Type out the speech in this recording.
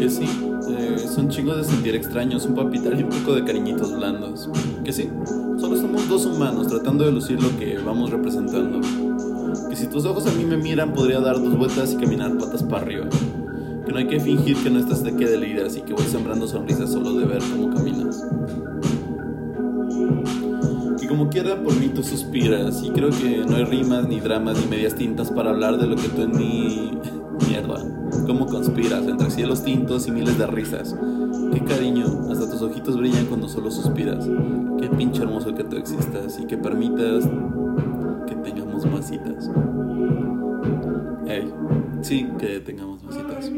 Que sí, eh, son chingos de sentir extraños, un papital y un poco de cariñitos blandos. Que sí, solo somos dos humanos tratando de lucir lo que vamos representando. Que si tus ojos a mí me miran, podría dar dos vueltas y caminar patas para arriba. Que no hay que fingir que no estás de que deliras y que voy sembrando sonrisas solo de ver cómo caminas. Que como quiera por mí tú suspiras y creo que no hay rimas ni dramas ni medias tintas para hablar de lo que tú en mí... Mierda, cómo conspiras entre cielos tintos y miles de risas. Qué cariño, hasta tus ojitos brillan cuando solo suspiras. Qué pinche hermoso que tú existas y que permitas que tengamos más citas. Ey, sí, que tengamos más citas.